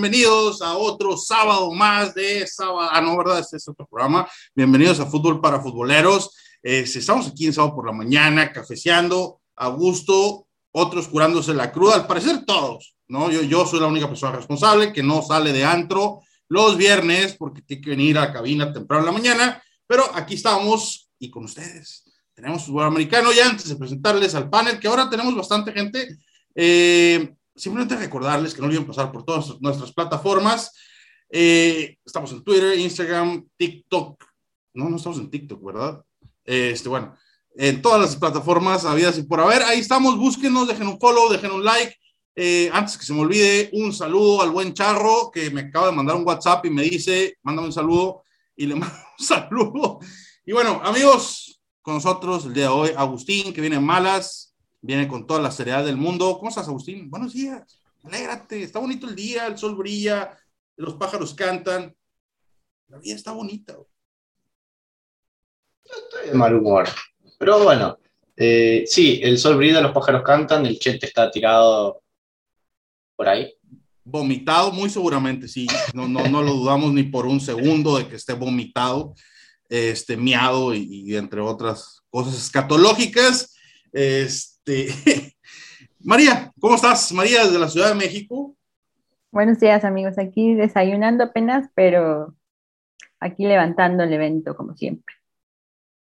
bienvenidos a otro sábado más de sábado, ah no, ¿verdad? Este es otro programa. Bienvenidos a Fútbol para Futboleros. Eh, estamos aquí en sábado por la mañana, cafeceando, a gusto, otros curándose la cruda, al parecer todos, ¿no? Yo, soy la única persona responsable que no sale de antro los viernes porque tiene que venir a la cabina temprano en la mañana, pero aquí estamos y con ustedes. Tenemos fútbol americano y antes de presentarles al panel, que ahora tenemos bastante gente, eh, simplemente recordarles que no olviden pasar por todas nuestras plataformas. Eh, estamos en Twitter, Instagram, TikTok. No, no estamos en TikTok, ¿verdad? Este, bueno, en todas las plataformas habidas y por haber. Ahí estamos, búsquenos, dejen un follow, dejen un like. Eh, antes que se me olvide, un saludo al buen Charro que me acaba de mandar un WhatsApp y me dice, mándame un saludo y le mando un saludo. Y bueno, amigos, con nosotros el día de hoy, Agustín, que viene en malas, viene con toda la seriedad del mundo. ¿Cómo estás, Agustín? Buenos días. Alégrate, está bonito el día, el sol brilla, los pájaros cantan. La vida está bonita. estoy de mal humor. Pero bueno, eh, sí, el sol brilla, los pájaros cantan, el chet está tirado por ahí. Vomitado, muy seguramente, sí. No, no, no lo dudamos ni por un segundo de que esté vomitado, este, miado y, y entre otras cosas escatológicas. Este, este, María, ¿cómo estás? María, desde la Ciudad de México. Buenos días, amigos. Aquí desayunando apenas, pero aquí levantando el evento, como siempre.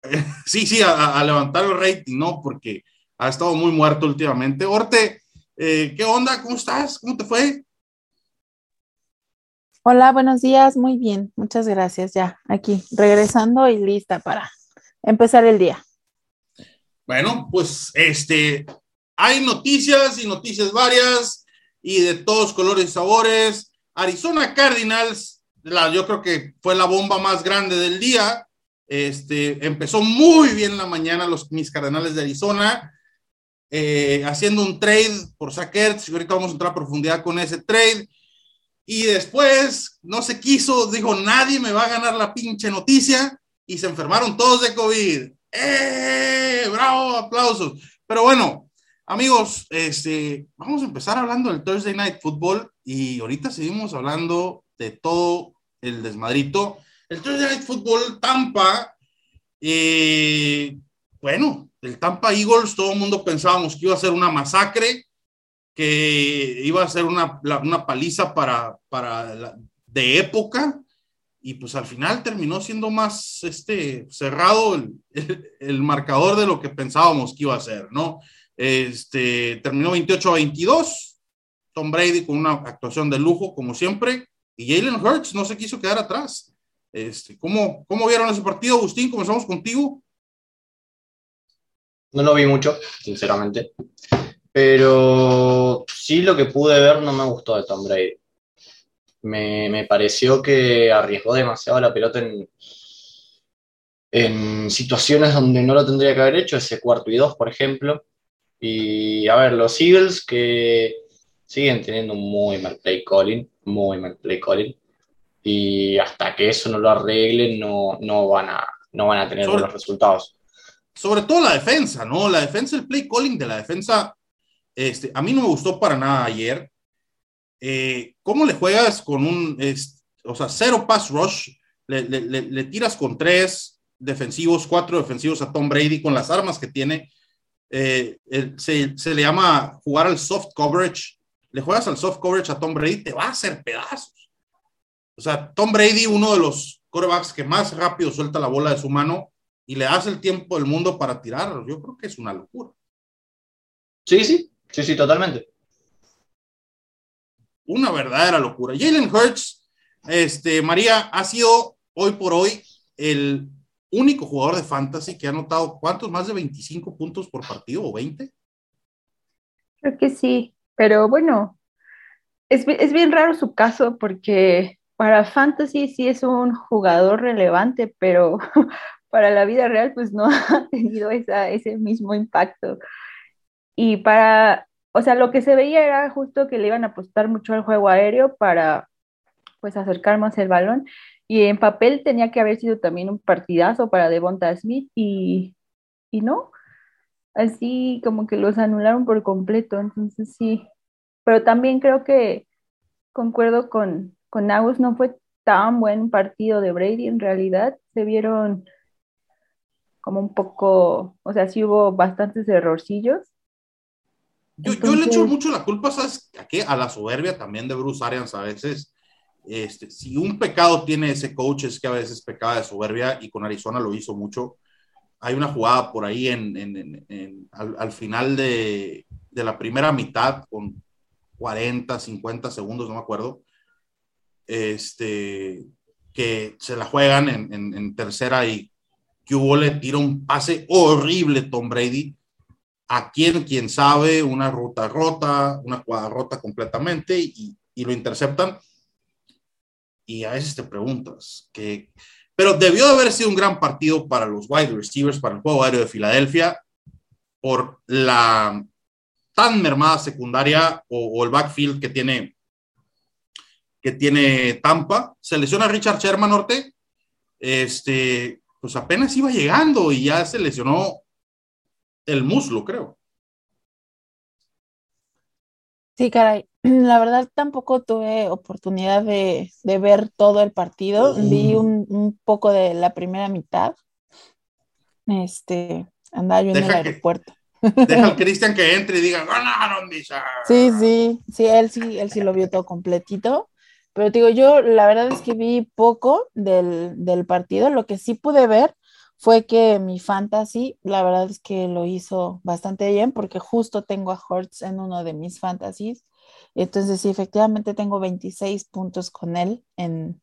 Sí, sí, a, levantar el rating, ¿no? Porque ha estado muy muerto últimamente. Orte, eh, ¿qué onda? ¿Cómo estás? ¿Cómo te fue? Hola, buenos días. Muy bien, muchas gracias. Ya, aquí, regresando y lista para empezar el día. Bueno, pues este, hay noticias y noticias varias y de todos colores y sabores. Arizona Cardinals, la, yo creo que fue la bomba más grande del día. Este, empezó muy bien la mañana los mis Cardenales de Arizona, eh, haciendo un trade por Sackers. Ahorita vamos a entrar a profundidad con ese trade. Y después no se quiso, dijo, nadie me va a ganar la pinche noticia y se enfermaron todos de COVID. ¡Eh! ¡Bravo! ¡Aplausos! Pero bueno, amigos, este, vamos a empezar hablando del Thursday Night Football y ahorita seguimos hablando de todo el desmadrito. El Thursday Night Football Tampa, eh, bueno, el Tampa Eagles, todo el mundo pensábamos que iba a ser una masacre, que iba a ser una, una paliza para, para de época y pues al final terminó siendo más este, cerrado el, marcador de lo que pensábamos que iba a ser, ¿no? Este, terminó 28 a 22, Tom Brady con una actuación de lujo, como siempre, y Jalen Hurts no se quiso quedar atrás. Este, ¿cómo, ¿Cómo vieron ese partido, Agustín? Comenzamos contigo. No lo vi mucho, sinceramente, pero sí lo que pude ver no me gustó de Tom Brady me, pareció que arriesgó demasiado la pelota en, en situaciones donde no lo tendría que haber hecho, ese cuarto y dos, por ejemplo. Y a ver, los Eagles que siguen teniendo un muy mal play calling, muy mal play calling. Y hasta que eso no lo arreglen, no, no, van, a, no van a tener buenos resultados. Sobre todo la defensa, ¿no? La defensa, el play calling de la defensa, este, a mí no me gustó para nada ayer. Eh, ¿cómo le juegas con un, o sea, cero pass rush? Le, tiras con tres defensivos, cuatro defensivos a Tom Brady con las armas que tiene. Eh, se, le llama jugar al soft coverage. Le juegas al soft coverage a Tom Brady, te va a hacer pedazos. O sea, Tom Brady, uno de los quarterbacks que más rápido suelta la bola de su mano y le hace el tiempo del mundo para tirar. Yo creo que es una locura. Sí, sí, sí, sí, totalmente una verdadera locura. Jalen Hurts, este, María, ha sido hoy por hoy el único jugador de fantasy que ha anotado cuántos, más de 25 puntos por partido o 20. Creo que sí, pero bueno, es, es bien raro su caso porque para fantasy sí es un jugador relevante, pero para la vida real pues no ha tenido esa, ese mismo impacto. Y para o sea, lo que se veía era justo que le iban a apostar mucho al juego aéreo para pues acercar más el balón y en papel tenía que haber sido también un partidazo para Devonta Smith y, y no, así como que los anularon por completo, entonces sí, pero también creo que concuerdo con, con Agus, no fue tan buen partido de Brady en realidad. Se vieron como un poco, o sea, sí hubo bastantes errorcillos. Yo, yo le echo mucho la culpa, ¿sabes? ¿A qué? A la soberbia también de Bruce Arians a veces. Este, si un pecado tiene ese coach es que a veces pecaba de soberbia y con Arizona lo hizo mucho. Hay una jugada por ahí en, en, en, al, al, final de, de, la primera mitad con 40, 50 segundos, no me acuerdo, este, que se la juegan en, tercera y que hubo le tira un pase horrible Tom Brady a quien, quien sabe, una ruta rota, una jugada rota completamente y, y lo interceptan y a veces te preguntas que, pero debió de haber sido un gran partido para los wide receivers, para el juego aéreo de Filadelfia, por la tan mermada secundaria o, el backfield que tiene, que tiene Tampa. Se lesiona Richard Sherman Norte, este, pues apenas iba llegando y ya se lesionó el muslo, creo. Sí, caray. La verdad tampoco tuve oportunidad de, ver todo el partido. Vi un, poco de la primera mitad. Este, andaba yo en el aeropuerto. deja al Cristian que entre y diga, ganaron, Sí, sí, sí, él sí, él sí lo vio todo completito. Pero digo, yo la verdad es que vi poco del, del partido. Lo que sí pude ver fue que mi fantasy, la verdad es que lo hizo bastante bien porque justo tengo a Hortz en uno de mis fantasies. Entonces, sí, efectivamente tengo 26 puntos con él en,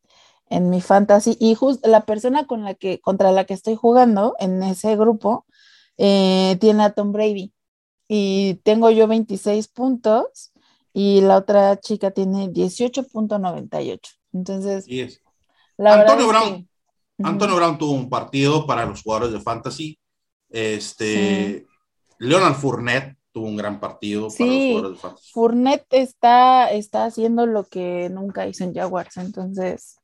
en mi fantasy y justo la persona con la que, contra la que estoy jugando en ese grupo eh, tiene a Tom Brady y tengo yo 26 puntos y la otra chica tiene 18.98. Entonces, la Antonio Brown. Antonio Brown tuvo un partido para los jugadores de fantasy. Este, Leonard Fournette tuvo un gran partido para los jugadores de fantasy. Fournette está, está haciendo lo que nunca hizo en Jaguars, entonces,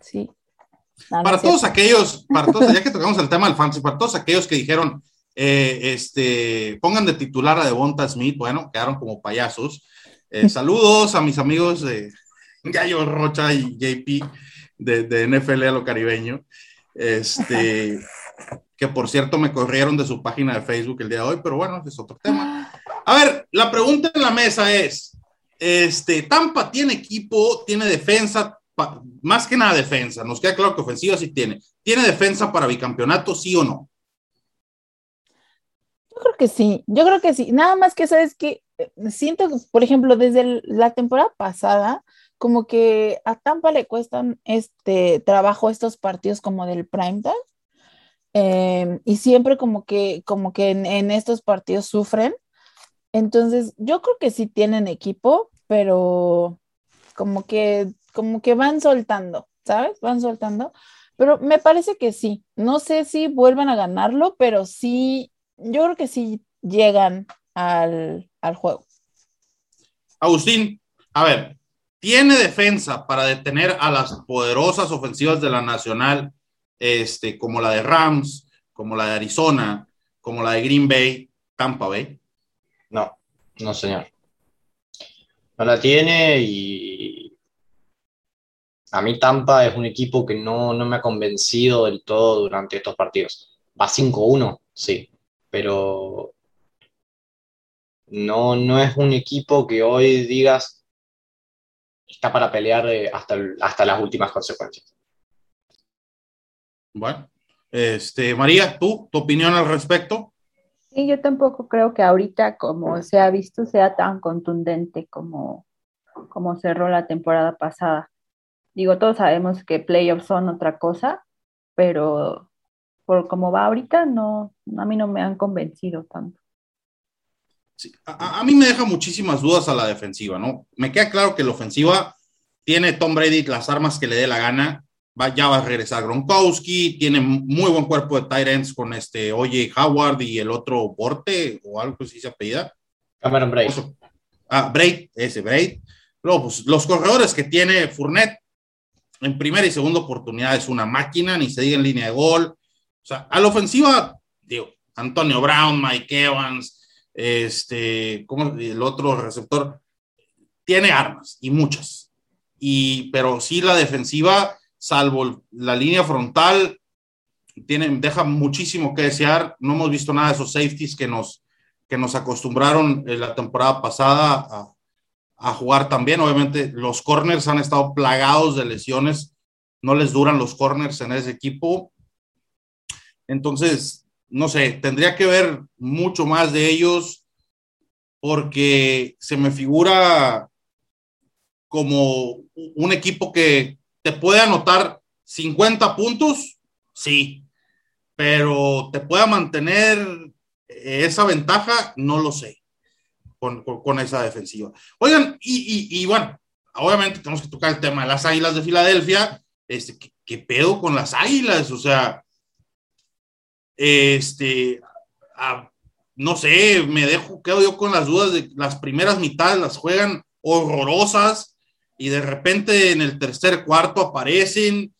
sí. para todos aquellos, para todos, ya que tocamos el tema del fantasy, para todos aquellos que dijeron, eh, este, pongan de titular a Devonta Smith, bueno, quedaron como payasos. Eh, saludos a mis amigos de Gallo Rocha y JP de, de NFL a lo caribeño. Este, que por cierto me corrieron de su página de Facebook el día de hoy, pero bueno, es otro tema. A ver, la pregunta en la mesa es, este, Tampa tiene equipo, tiene defensa, más que nada defensa, nos queda claro que ofensiva sí tiene. ¿Tiene defensa para bicampeonato, sí o no? Yo creo que sí, yo creo que sí. Nada más que sabes que siento, por ejemplo, desde la temporada pasada, como que a Tampa le cuestan este trabajo estos partidos como del prime time. Em, y siempre como que, como que en, estos partidos sufren. Entonces, yo creo que sí tienen equipo, pero como que, como que van soltando, ¿sabes? Van soltando. Pero me parece que sí. No sé si vuelvan a ganarlo, pero sí, yo creo que sí llegan al, al juego. Agustín, a ver, tiene defensa para detener a las poderosas ofensivas de la Nacional, este, como la de Rams, como la de Arizona, como la de Green Bay, Tampa Bay? No, no, señor. No la tiene y a mí Tampa es un equipo que no, no me ha convencido del todo durante estos partidos. Va 5-1, sí, pero no, no es un equipo que hoy digas está para pelear eh, hasta, hasta las últimas consecuencias. Bueno, este, María, ¿tú, tu opinión al respecto? Sí, yo tampoco creo que ahorita, como se ha visto, sea tan contundente como, como cerró la temporada pasada. Digo, todos sabemos que playoffs son otra cosa, pero por cómo va ahorita, no, a mí no me han convencido tanto. A, mí me deja muchísimas dudas a la defensiva, ¿no? Me queda claro que la ofensiva tiene Tom Brady las armas que le dé la gana. Va, ya va a regresar Gronkowski, tiene muy buen cuerpo de tight con este Oye Howard y el otro Borte o algo así se apellida. Cameron Braid. Ah, Braid, ese Braid. Luego, pues, los corredores que tiene Fournette en primera y segunda oportunidad es una máquina, ni se diga en línea de gol. O sea, a la ofensiva, digo, Antonio Brown, Mike Evans, este, como el otro receptor, tiene armas y muchas. y, pero sí la defensiva, salvo la línea frontal, tienen, deja muchísimo que desear. No hemos visto nada de esos safeties que nos, que nos acostumbraron en la temporada pasada a, a jugar también. Obviamente los corners han estado plagados de lesiones, no les duran los corners en ese equipo. Entonces, no sé, tendría que ver mucho más de ellos porque se me figura como un equipo que te puede anotar 50 puntos, sí, pero te pueda mantener esa ventaja, no lo sé con, esa defensiva. Oigan, y, bueno, obviamente tenemos que tocar el tema de las Águilas de Filadelfia. Este, ¿qué, pedo con las Águilas? O sea, este, no sé, me dejo, quedo yo con las dudas de las primeras mitades las juegan horrorosas y de repente en el tercer cuarto aparecen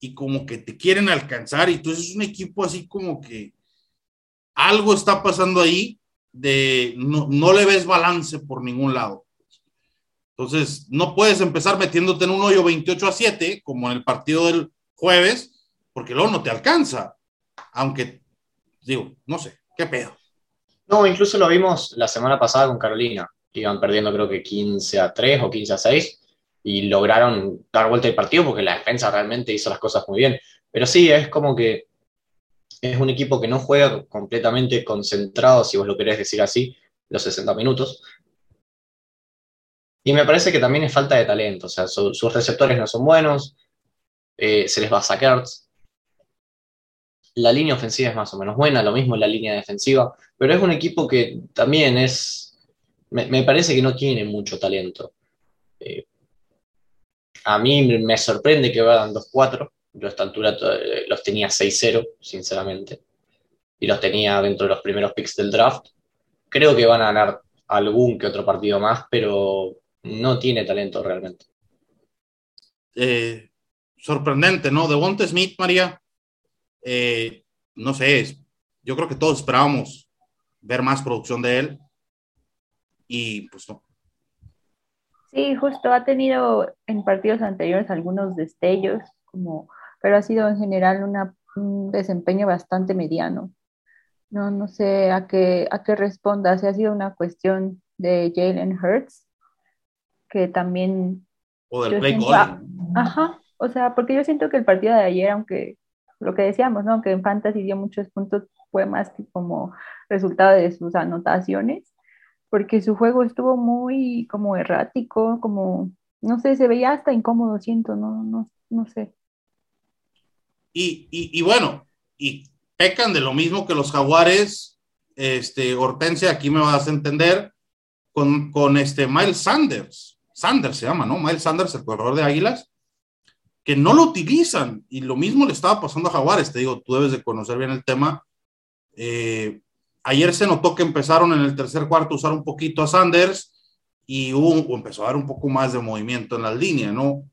y como que te quieren alcanzar y entonces es un equipo así como que algo está pasando ahí de no, le ves balance por ningún lado. Entonces, no puedes empezar metiéndote en un hoyo 28 a 7, como en el partido del jueves, porque luego no te alcanza. Aunque, digo, no sé, ¿qué pedo? No, incluso lo vimos la semana pasada con Carolina. Iban perdiendo creo que 15 a 3 o 15 a 6 y lograron dar vuelta el partido porque la defensa realmente hizo las cosas muy bien. Pero sí, es como que es un equipo que no juega completamente concentrado, si vos lo querés decir así, los 60 minutos. Y me parece que también es falta de talento, o sea, sus receptores no son buenos, eh, se les va a sacar. La línea ofensiva es más o menos buena, lo mismo la línea defensiva, pero es un equipo que también es, me, parece que no tiene mucho talento. Eh, a mí me sorprende que vayan 2-4, yo a esta altura eh, los tenía 6-0, sinceramente. Y los tenía dentro de los primeros picks del draft. Creo que van a ganar algún que otro partido más, pero no tiene talento realmente. Eh, sorprendente, ¿no? De Wonte Smith, María. Eh, no sé, yo creo que todos esperábamos ver más producción de él. Y pues no. Sí, justo ha tenido en partidos anteriores algunos destellos, como pero ha sido en general un desempeño bastante mediano. No, no sé a qué, a qué responda, si ha sido una cuestión de Jalen Hurts, que también... O del play Ajá, o sea, porque yo siento que el partido de ayer, aunque lo que decíamos, ¿no? Que en Fantasy dio muchos puntos, fue más que como resultado de sus anotaciones, porque su juego estuvo muy como errático, como, no sé, se veía hasta incómodo, siento, no, no, no sé. Y, bueno, y pecan de lo mismo que los jaguares, este, Hortensia, aquí me vas a entender, con, con este Miles Sanders, Sanders se llama, ¿no? Miles Sanders, el corredor de Águilas, que no lo utilizan, y lo mismo le estaba pasando a Jaguares, te digo, tú debes de conocer bien el tema. Eh, ayer se notó que empezaron en el tercer cuarto a usar un poquito a Sanders y empezó a dar un poco más de movimiento en la línea, ¿no?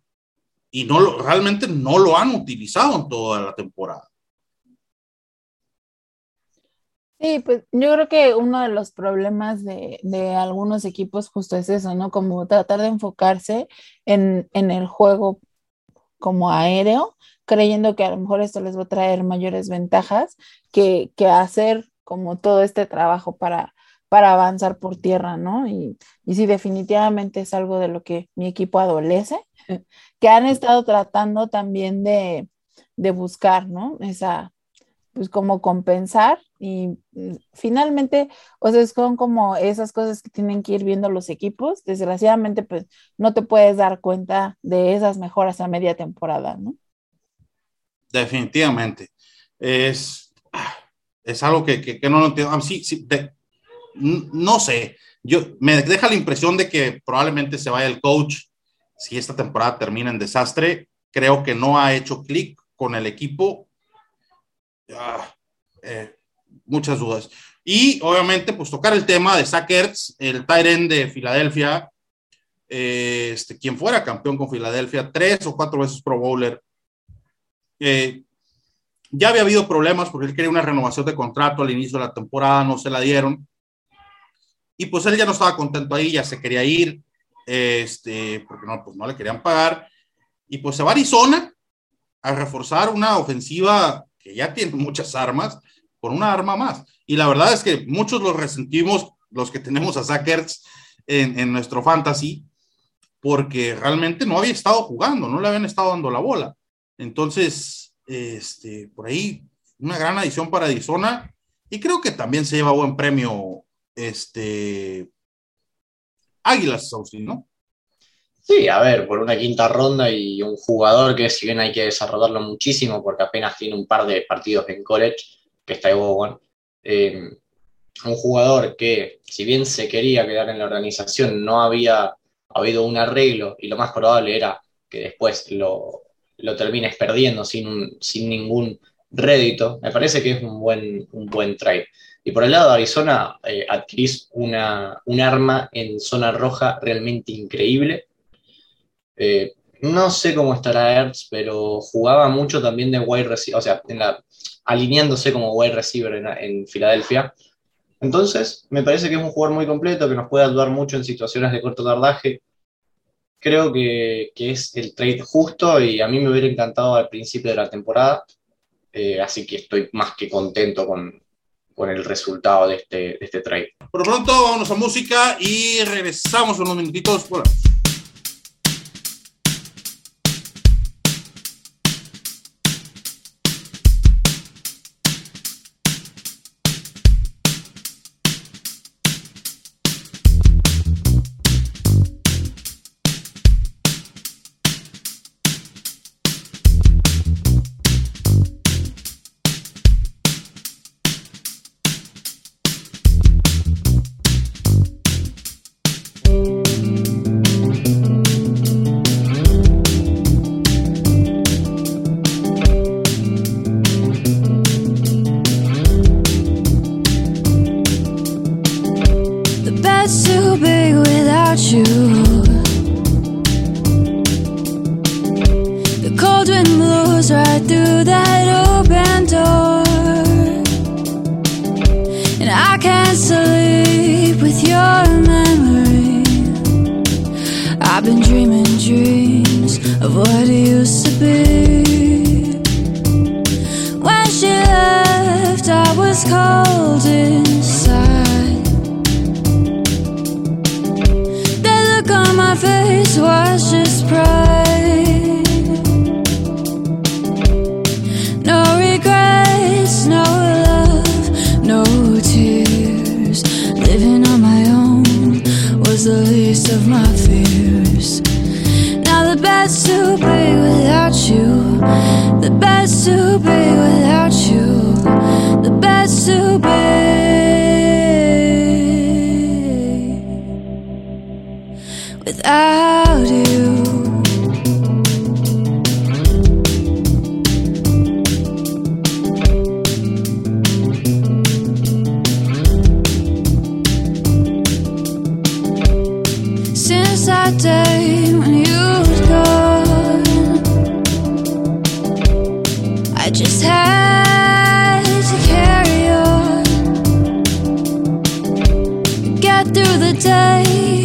y no realmente no lo han utilizado en toda la temporada. Sí, pues yo creo que uno de los problemas de, algunos equipos justo es eso, ¿no? Como tratar de enfocarse en, el juego como aéreo, creyendo que a lo mejor esto les va a traer mayores ventajas que, hacer como todo este trabajo para, para avanzar por tierra, ¿no? Y, y sí, definitivamente es algo de lo que mi equipo adolece que han estado tratando también de, buscar, ¿no? Esa, pues como compensar y mm, finalmente, o sea, son como esas cosas que tienen que ir viendo los equipos. Desgraciadamente, pues no te puedes dar cuenta de esas mejoras a media temporada, ¿no? Definitivamente. Es, es algo que, no lo entiendo. Ah, sí, sí, no sé. Yo me deja la impresión de que probablemente se vaya el coach si esta temporada termina en desastre, creo que no ha hecho clic con el equipo. Ah, eh, muchas dudas. Y obviamente, pues tocar el tema de Zach el Tyren de Filadelfia, eh, este, quien fuera campeón con Filadelfia, tres o cuatro veces Pro Bowler. Eh, ya había habido problemas porque él quería una renovación de contrato al inicio de la temporada, no se la dieron. Y pues él ya no estaba contento ahí, ya se quería ir este, porque no, pues no le querían pagar, y pues se va a Arizona a reforzar una ofensiva que ya tiene muchas armas, por una arma más. Y la verdad es que muchos lo resentimos, los que tenemos a Sackers en, en nuestro fantasy, porque realmente no había estado jugando, no le habían estado dando la bola. Entonces, este, por ahí, una gran adición para Arizona, y creo que también se lleva buen premio este, Águilas, Austin, ¿no? Sí, a ver, por una quinta ronda y un jugador que si bien hay que desarrollarlo muchísimo porque apenas tiene un par de partidos en college, que está Bowen, eh, un jugador que si bien se quería quedar en la organización, no había habido un arreglo y lo más probable era que después lo, lo termines perdiendo sin, sin ningún rédito, me parece que es un buen, un buen trade. Y por el lado de Arizona, eh, adquirís una, un arma en zona roja realmente increíble. Eh, no sé cómo estará Ertz, pero jugaba mucho también de wide receiver, o sea, alineándose como wide receiver en, en, Filadelfia. Entonces, me parece que es un jugador muy completo, que nos puede ayudar mucho en situaciones de corto tardaje. Creo que, que es el trade justo y a mí me hubiera encantado al principio de la temporada. Eh, así que estoy más que contento con, con el resultado de este, de este trade. Por lo pronto, vamos a música y regresamos unos minutitos. Bueno. just had to carry on, get through the day.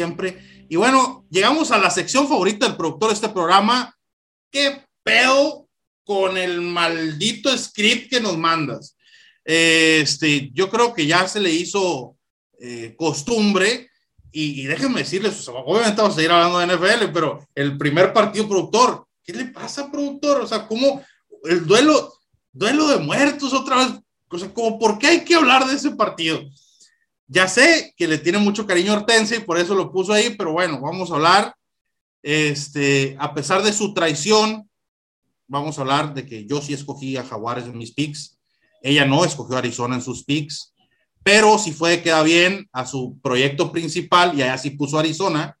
Siempre. Y bueno, llegamos a la sección favorita del productor de este programa. ¿Qué pedo con el maldito script que nos mandas? Este, yo creo que ya se le hizo eh, costumbre y, déjenme decirles, sea, obviamente vamos a seguir hablando de NFL, pero el primer partido productor, ¿qué le pasa, productor? O sea, ¿cómo el duelo, duelo de muertos otra vez? O sea, ¿por qué hay que hablar de ese partido? Ya sé que le tiene mucho cariño a Hortensia y por eso lo puso ahí, pero bueno, vamos a hablar. Este, a pesar de su traición, vamos a hablar de que yo sí escogí a Jaguares en mis picks. Ella no escogió a Arizona en sus picks, pero si fue, queda bien a su proyecto principal y allá sí puso Arizona.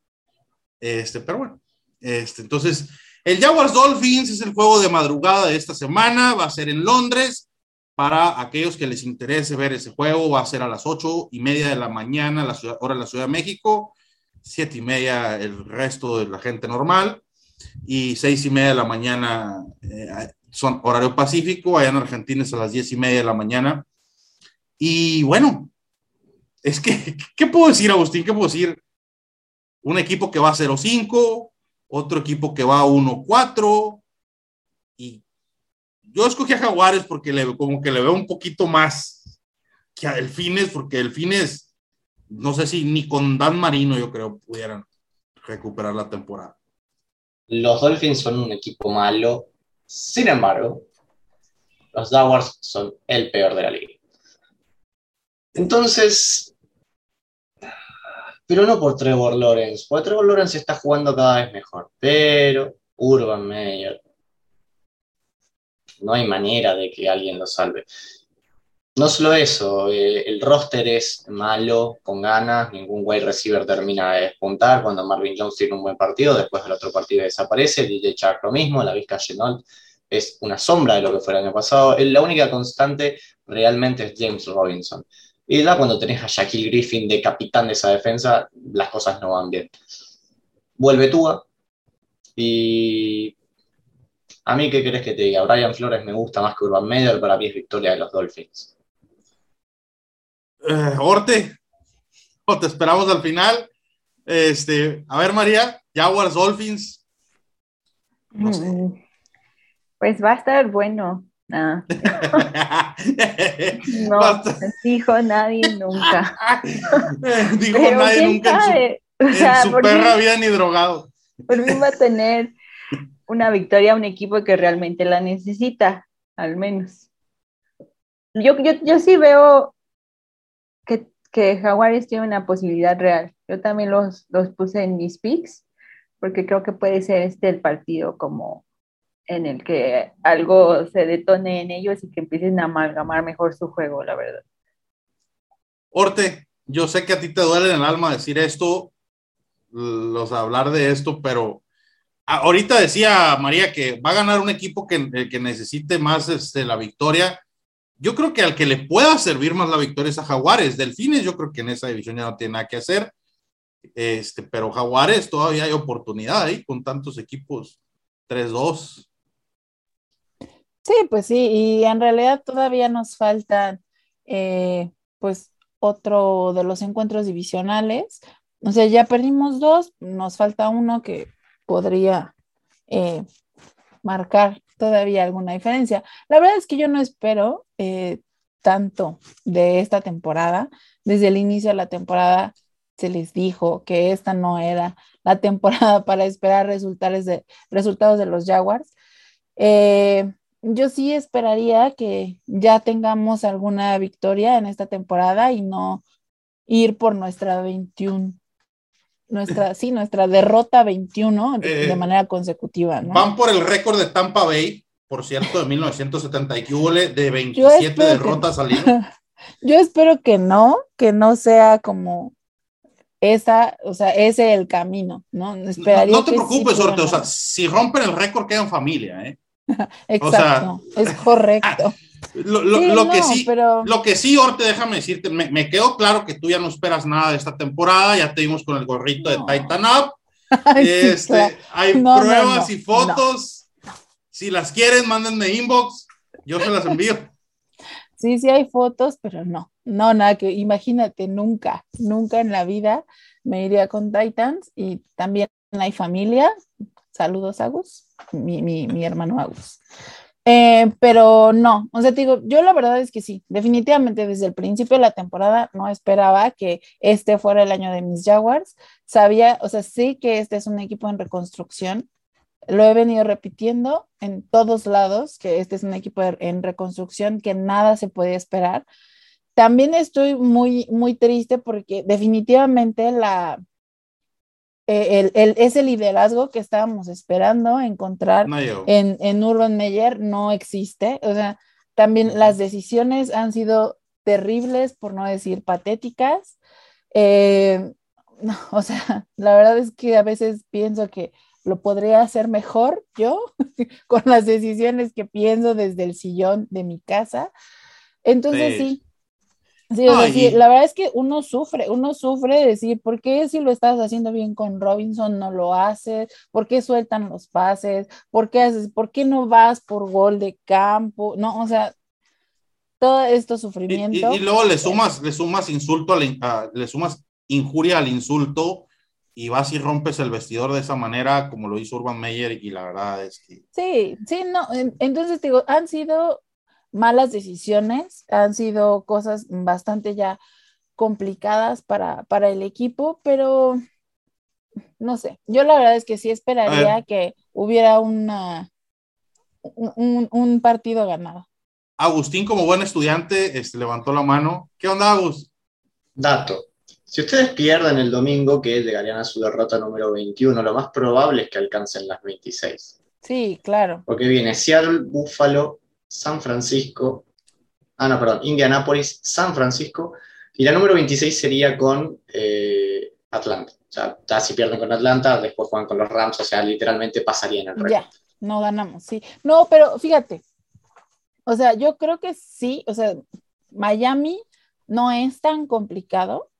Este, pero bueno, este, entonces, el Jaguars Dolphins es el juego de madrugada de esta semana, va a ser en Londres. Para aquellos que les interese ver ese juego, va a ser a las ocho y media de la mañana, la ciudad, hora de la Ciudad de México, siete y media el resto de la gente normal, y seis y media de la mañana eh, son horario pacífico, allá en Argentina es a las diez y media de la mañana. Y bueno, es que, ¿qué puedo decir, Agustín? ¿Qué puedo decir? Un equipo que va a 0-5, otro equipo que va a 1-4, y yo escogí a Jaguares porque le, como que le veo un poquito más que a Delfines, porque Delfines, no sé si ni con Dan Marino, yo creo, pudieran recuperar la temporada. Los Dolphins son un equipo malo, sin embargo, los Jaguars son el peor de la liga. Entonces, pero no por Trevor Lawrence, porque Trevor Lawrence está jugando cada vez mejor, pero Urban Meyer, no hay manera de que alguien lo salve. No solo eso, eh, el roster es malo, con ganas, ningún wide receiver termina de despuntar cuando Marvin Jones tiene un buen partido, después del otro partido desaparece, DJ Chark lo mismo, la Vizca Chenault es una sombra de lo que fue el año pasado, la única constante realmente es James Robinson. Y ya cuando tenés a Shaquille Griffin de capitán de esa defensa, las cosas no van bien. Vuelve Tua y a mí, ¿qué querés que te diga? Brian Flores me gusta más que Urban Meyer, para mí es victoria de los Dolphins. Eh, Orte, o te esperamos al final. Este, a ver, María, Jaguars Dolphins. No sé. Mm, Pues va a estar bueno. No, Basta. dijo nadie nunca. Dijo Pero nadie nunca en su, en perra vida ni drogado. por fin va a tener una victoria un equipo que realmente la necesita, al menos. Yo, yo, yo sí veo que, que Jaguares tiene una posibilidad real. Yo también los, los puse en mis picks, porque creo que puede ser este el partido como en el que algo se detone en ellos y que empiecen a amalgamar mejor su juego, la verdad. Orte, yo sé que a ti te duele en el alma decir esto, los hablar de esto, pero a- ahorita decía María que va a ganar un equipo que, el que necesite más este, la victoria. Yo creo que al que le pueda servir más la victoria es a Jaguares. Delfines, yo creo que en esa división ya no tiene nada que hacer. Este, pero Jaguares todavía hay oportunidad ahí con tantos equipos 3-2. Sí, pues sí, y en realidad todavía nos faltan, eh, pues, otro de los encuentros divisionales. O sea, ya perdimos dos, nos falta uno que podría eh, marcar todavía alguna diferencia. La verdad es que yo no espero eh, tanto de esta temporada. Desde el inicio de la temporada se les dijo que esta no era la temporada para esperar resultados de, resultados de los Jaguars. Eh, yo sí esperaría que ya tengamos alguna victoria en esta temporada y no ir por nuestra 21, nuestra, sí, nuestra derrota 21 de, Eh, de manera consecutiva, ¿no? Van por el récord de Tampa Bay, por cierto, de 1970 y de Yo 27 espero que- derrotas al hilo. Yo espero que no, que no sea como esa, o sea, ese es el camino, ¿no? Esperaría no te sí preocupes, fuera Orte, o sea, si rompen el récord, quedan familia, ¿eh? Exacto, es correcto. Lo, lo- Sí, lo que sí, pero- lo que sí, Orte, déjame decirte, me, me quedó claro que tú ya no esperas nada de esta temporada, ya te vimos con el gorrito No. de Titan Up, Ay, sí, este, claro. hay No, pruebas y fotos, si las quieren, mándenme inbox, yo se las envío. Sí, sí hay fotos, pero no, no, nada que, imagínate, nunca, nunca en la vida me iría con Titans y también hay familia. Saludos, Agus, mi, mi, mi hermano Agus. Eh, pero no, o sea, te digo, yo la verdad es que sí, definitivamente desde el principio de la temporada no esperaba que este fuera el año de mis Jaguars. Sabía, o sea, sí que este es un equipo en reconstrucción. Lo he venido repitiendo en todos lados, que este es un equipo en reconstrucción, que nada se puede esperar. También estoy muy, muy triste porque definitivamente la, el, el- ese liderazgo que estábamos esperando encontrar No en, en Urban Meyer no existe. O sea, también las decisiones han sido terribles, por no decir patéticas. Eh, no, o sea, la verdad es que a veces pienso que lo podría hacer mejor yo con las decisiones que pienso desde el sillón de mi casa. Entonces Sí. sí. Sí, o sea, sí, la verdad es que uno sufre, uno sufre de decir, ¿por qué si lo estás haciendo bien con Robinson no lo haces? ¿Por qué sueltan los pases? ¿Por qué haces, por qué no vas por gol de campo? No, o sea, todo esto sufrimiento. y- y luego le sumas, le sumas insulto, al a- le sumas injuria al insulto y vas y rompes el vestidor de esa manera como lo hizo Urban Meyer y la verdad es que Sí, sí, no, en- entonces digo, han sido malas decisiones, han sido cosas bastante ya complicadas para, para el equipo, pero no sé, yo la verdad es que sí esperaría que hubiera una, un- un partido ganado. Agustín como buen estudiante este, levantó la mano. ¿Qué onda, Agus? Dato. Si ustedes pierden el domingo, que llegarían a su derrota número 21, lo más probable es que alcancen las 26. Sí, claro. Porque viene Seattle, Buffalo, San Francisco, ah, no, perdón, Indianapolis, San Francisco, y la número 26 sería con eh, Atlanta. O sea, ya si pierden con Atlanta, después juegan con los Rams, o sea, literalmente pasarían el récord. Ya, no ganamos, sí. No, pero fíjate, o sea, yo creo que sí, o sea, Miami no es tan complicado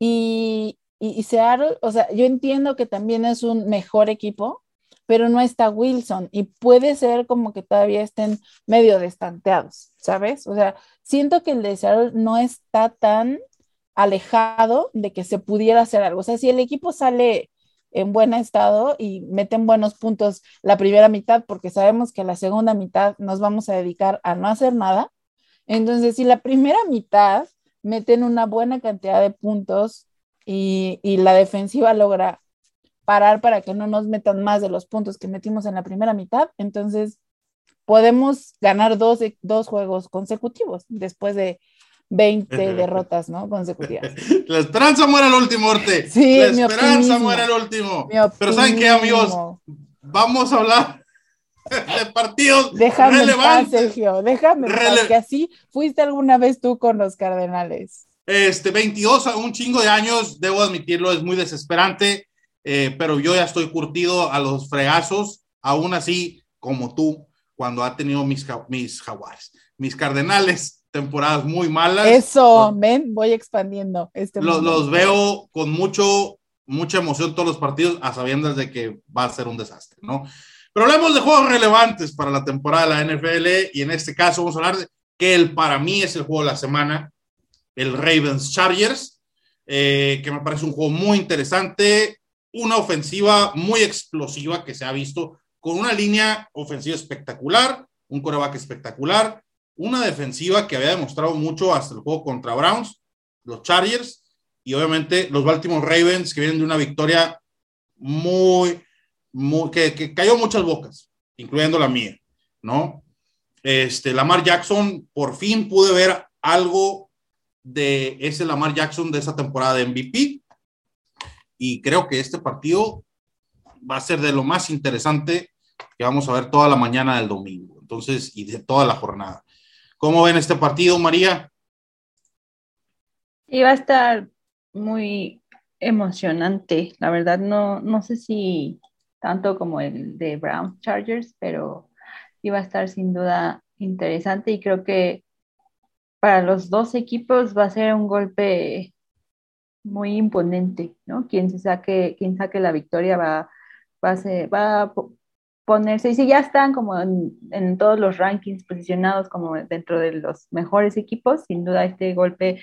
y, y, y Seattle, o sea, yo entiendo que también es un mejor equipo, pero no está Wilson y puede ser como que todavía estén medio destanteados, ¿sabes? O sea, siento que el de no está tan alejado de que se pudiera hacer algo. O sea, si el equipo sale en buen estado y meten buenos puntos la primera mitad, porque sabemos que la segunda mitad nos vamos a dedicar a no hacer nada. Entonces, si la primera mitad meten una buena cantidad de puntos y la defensiva logra parar para que no nos metan más de los puntos que metimos en la primera mitad, entonces podemos ganar dos, dos juegos consecutivos después de 20 derrotas, ¿no? Consecutivas. La esperanza muere al último, Orte. Sí, la esperanza muere al último. Pero ¿saben qué, amigos? Vamos a hablar de partidos Déjame paz, relevantes. Sergio, déjame en paz, Rele- que así fuiste alguna vez tú con los Cardenales. Este, 22 a un chingo de años, debo admitirlo, es muy desesperante, eh, pero yo ya estoy curtido a los fregazos, aún así, como tú, cuando ha tenido mis, mis jaguares, mis cardenales, temporadas muy malas. Eso, ven, voy expandiendo este Los, los veo con mucho, mucha emoción todos los partidos, a sabiendas de que va a ser un desastre, ¿no? Pero hablemos de juegos relevantes para la temporada de la NFL y en este caso vamos a hablar de que el, para mí es el juego de la semana, el Ravens Chargers, eh, que me parece un juego muy interesante, una ofensiva muy explosiva que se ha visto con una línea ofensiva espectacular, un coreback espectacular, una defensiva que había demostrado mucho hasta el juego contra Browns, los Chargers y obviamente los Baltimore Ravens que vienen de una victoria muy, que, que cayó muchas bocas, incluyendo la mía, ¿no? Este, Lamar Jackson, por fin pude ver algo de ese Lamar Jackson de esa temporada de MVP y creo que este partido va a ser de lo más interesante que vamos a ver toda la mañana del domingo, entonces, y de toda la jornada. ¿Cómo ven este partido, María? Y va a estar muy emocionante. La verdad, no, no sé si tanto como el de Brown Chargers, pero iba a estar sin duda interesante y creo que para los dos equipos va a ser un golpe muy imponente, ¿no? Quien se saque, quien saque la victoria va, va, a, ser- ponerse, y si ya están como en, en todos los rankings posicionados como dentro de los mejores equipos, sin duda este golpe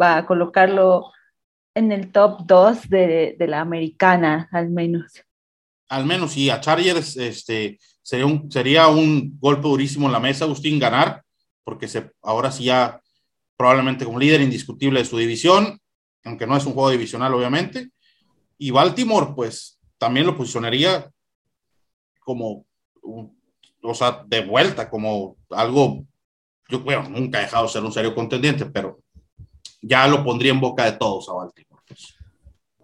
va a colocarlo en el top 2 de, de la americana, al menos. Al menos sí, a Chargers este, sería, un, sería un golpe durísimo en la mesa, Agustín, ganar, porque se, ahora sí ya probablemente como líder indiscutible de su división, aunque no es un juego divisional, obviamente. Y Baltimore, pues también lo posicionaría como, o sea, de vuelta, como algo, yo bueno, nunca ha dejado de ser un serio contendiente, pero ya lo pondría en boca de todos a Baltimore. pues.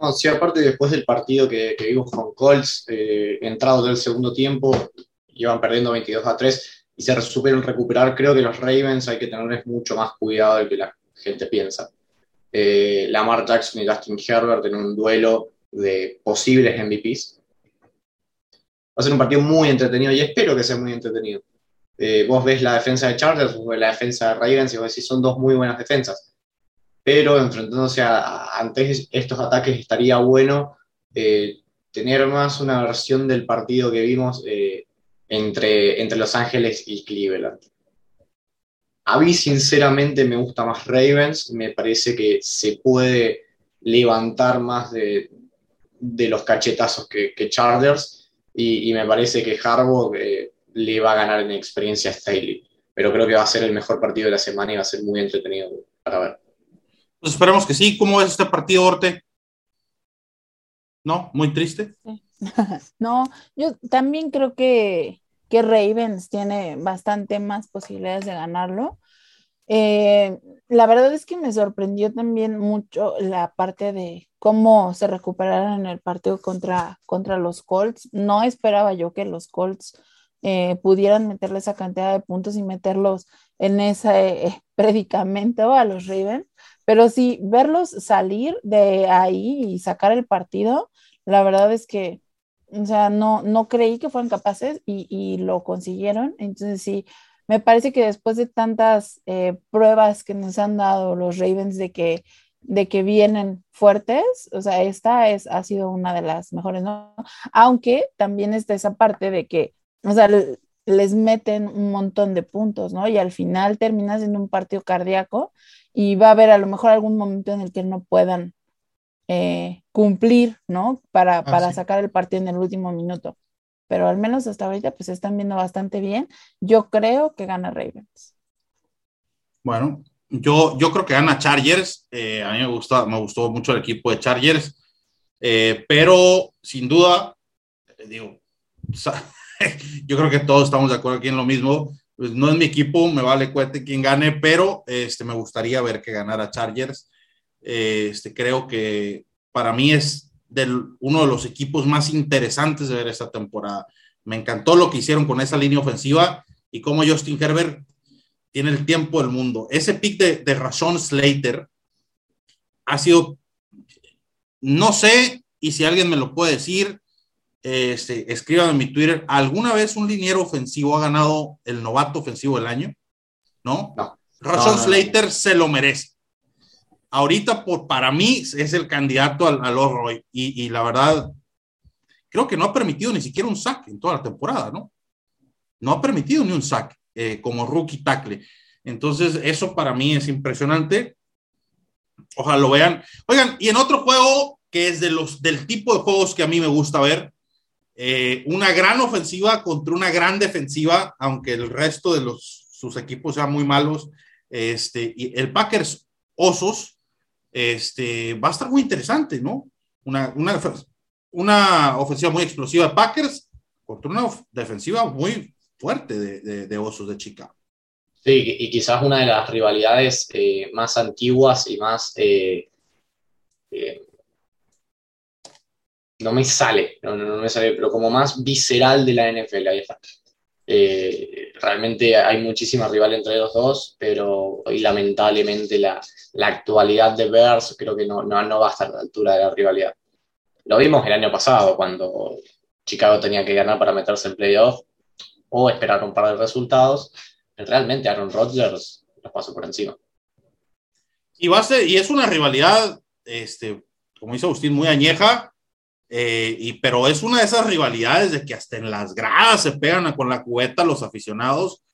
No, sí, aparte después del partido que, que vimos con Colts, eh, entrado del segundo tiempo, iban perdiendo 22 a 3 y se supieron recuperar. Creo que los Ravens hay que tenerles mucho más cuidado del que la gente piensa. Eh, Lamar Jackson y Justin Herbert en un duelo de posibles MVPs. Va a ser un partido muy entretenido y espero que sea muy entretenido. Eh, vos ves la defensa de Chargers, vos ves la defensa de Ravens y vos decís son dos muy buenas defensas pero enfrentándose a, a- estos ataques estaría bueno eh, tener más una versión del partido que vimos eh, entre, entre Los Ángeles y Cleveland. A mí sinceramente me gusta más Ravens, me parece que se puede levantar más de, de los cachetazos que, que Chargers y, y me parece que Harbaugh eh, le va a ganar en experiencia a Staley, pero creo que va a ser el mejor partido de la semana y va a ser muy entretenido para ver. Pues esperemos que sí. ¿Cómo es este partido, Orte? ¿No? Muy triste. No, yo también creo que, que Ravens tiene bastante más posibilidades de ganarlo. Eh, la verdad es que me sorprendió también mucho la parte de cómo se recuperaron en el partido contra, contra los Colts. No esperaba yo que los Colts eh, pudieran meterle esa cantidad de puntos y meterlos en ese eh, predicamento a los Ravens, pero sí verlos salir de ahí y sacar el partido, la verdad es que o sea, no, no creí que fueran capaces y, y lo consiguieron. Entonces, sí, me parece que después de tantas eh, pruebas que nos han dado los Ravens de que, de que vienen fuertes, o sea, esta es, ha sido una de las mejores, ¿no? Aunque también está esa parte de que, o sea, les meten un montón de puntos, ¿no? Y al final terminas en un partido cardíaco y va a haber a lo mejor algún momento en el que no puedan eh, cumplir, ¿no? Para, para sí. sacar el partido en el último minuto. Pero al menos hasta ahorita pues están viendo bastante bien. Yo creo que gana Ravens. Bueno, yo, yo creo que gana Chargers. Eh, a mí me, gusta, me gustó mucho el equipo de Chargers. Eh, pero sin duda, digo, yo creo que todos estamos de acuerdo aquí en lo mismo. Pues no es mi equipo, me vale cuete quien gane, pero este, me gustaría ver que ganara Chargers. Eh, este, creo que para mí es del, uno de los equipos más interesantes de ver esta temporada. Me encantó lo que hicieron con esa línea ofensiva y cómo Justin Herbert tiene el tiempo del mundo. Ese pick de, de Rashawn Slater ha sido, no sé, y si alguien me lo puede decir, este, escríbame en mi Twitter, ¿alguna vez un liniero ofensivo ha ganado el novato ofensivo del año? ¿No? No. Rashawn No, no, no. Slater se lo merece. Ahorita, por, para mí, es el candidato al, al. Y, y la verdad, creo que no ha permitido ni siquiera un sack en toda la temporada, ¿no? No ha permitido ni un sack eh, como rookie tackle. Entonces, eso para mí es impresionante. Ojalá lo vean. Oigan, y en otro juego que es de los, del tipo de juegos que a mí me gusta ver, eh, una gran ofensiva contra una gran defensiva, aunque el resto de los, sus equipos sean muy malos. Este, y el Packers Osos este, va a estar muy interesante, ¿no? Una, ofensiva muy explosiva de Packers contra una defensiva muy fuerte de, Osos de Chicago. Sí, y quizás una de las rivalidades eh, más antiguas y más... eh, eh, no me sale, no, no me sale, pero como más visceral de la NFL, ahí está. Eh, realmente hay muchísima rival entre los dos, pero hoy lamentablemente la, la actualidad de Bears creo que no, no, no va a estar a la altura de la rivalidad. Lo vimos el año pasado cuando Chicago tenía que ganar para meterse en playoff o esperar un par de resultados. Realmente Aaron Rodgers los pasó por encima. Y, va a ser, y es una rivalidad, este, como dice Agustín, muy añeja, eh, y, pero es una de esas rivalidades de que hasta en las gradas se pegan con la cubeta los aficionados.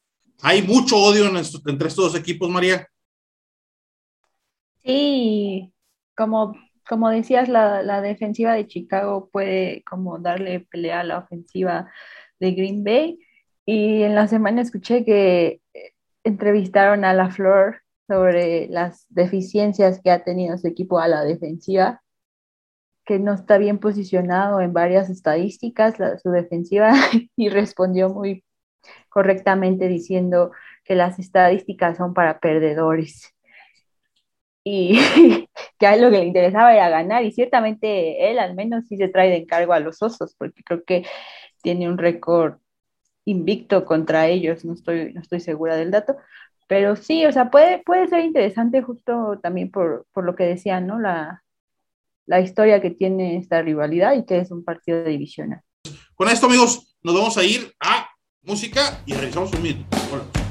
Hay mucho odio entre estos dos equipos, María. Sí, como, como decías, la, la defensiva de Chicago puede como darle pelea a la ofensiva de Green Bay. Y en la semana escuché que eh, entrevistaron a La Flor sobre las deficiencias que ha tenido su equipo a la defensiva, que no está bien posicionado en varias estadísticas, la- su defensiva, y respondió muy correctamente diciendo que las estadísticas son para perdedores y que a él lo que le interesaba era ganar y ciertamente él al menos sí se trae de encargo a los osos porque creo que tiene un récord invicto contra ellos, no estoy, no estoy segura del dato, pero sí, o sea, puede, puede ser interesante justo también por, por lo que decían, ¿no? La, la historia que tiene esta rivalidad y que es un partido divisional. Con esto, amigos, nos vamos a ir a música y realizamos un minuto.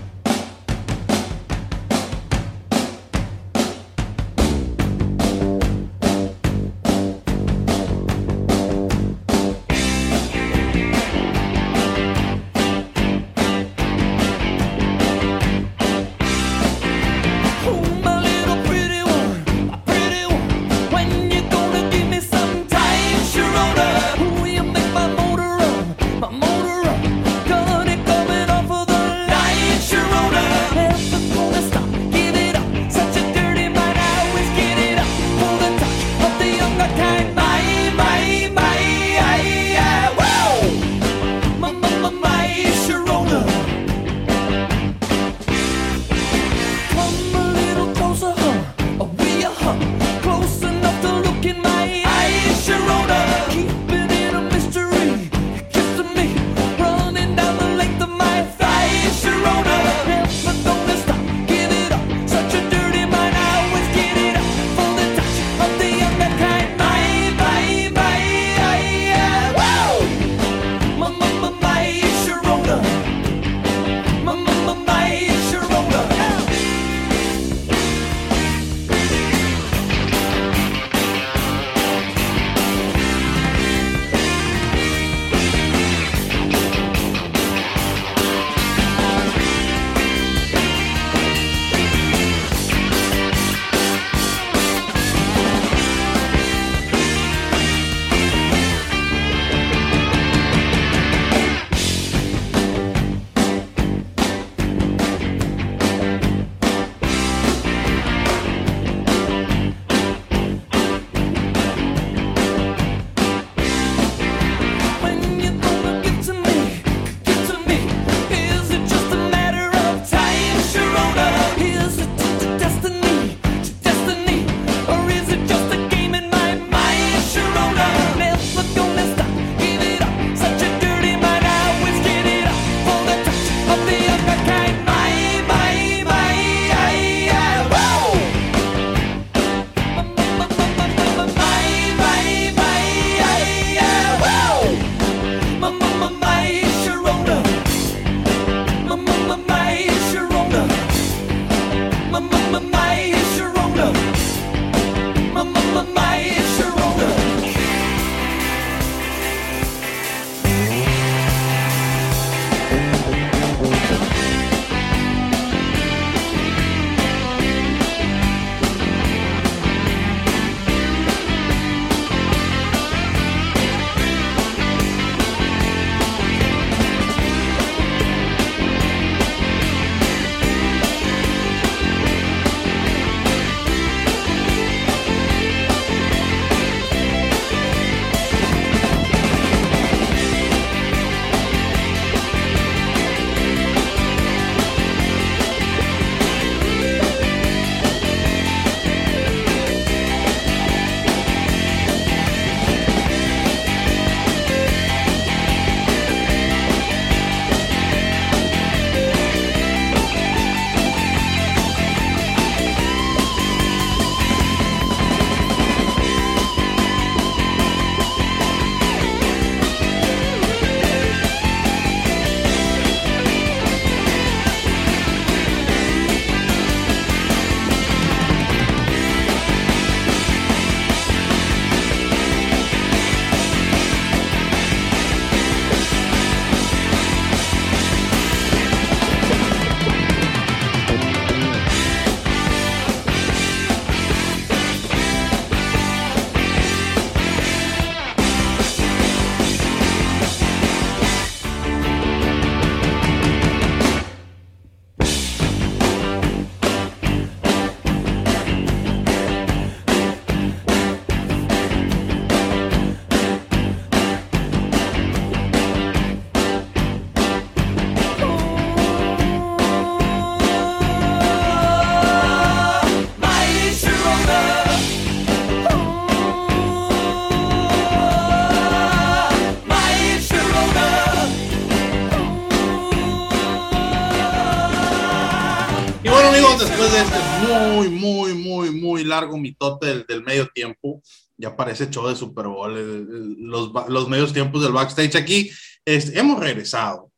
Largo mitote del, del medio tiempo, ya parece show de Super Bowl, el- el- los, los medios tiempos del backstage aquí, este, hemos regresado.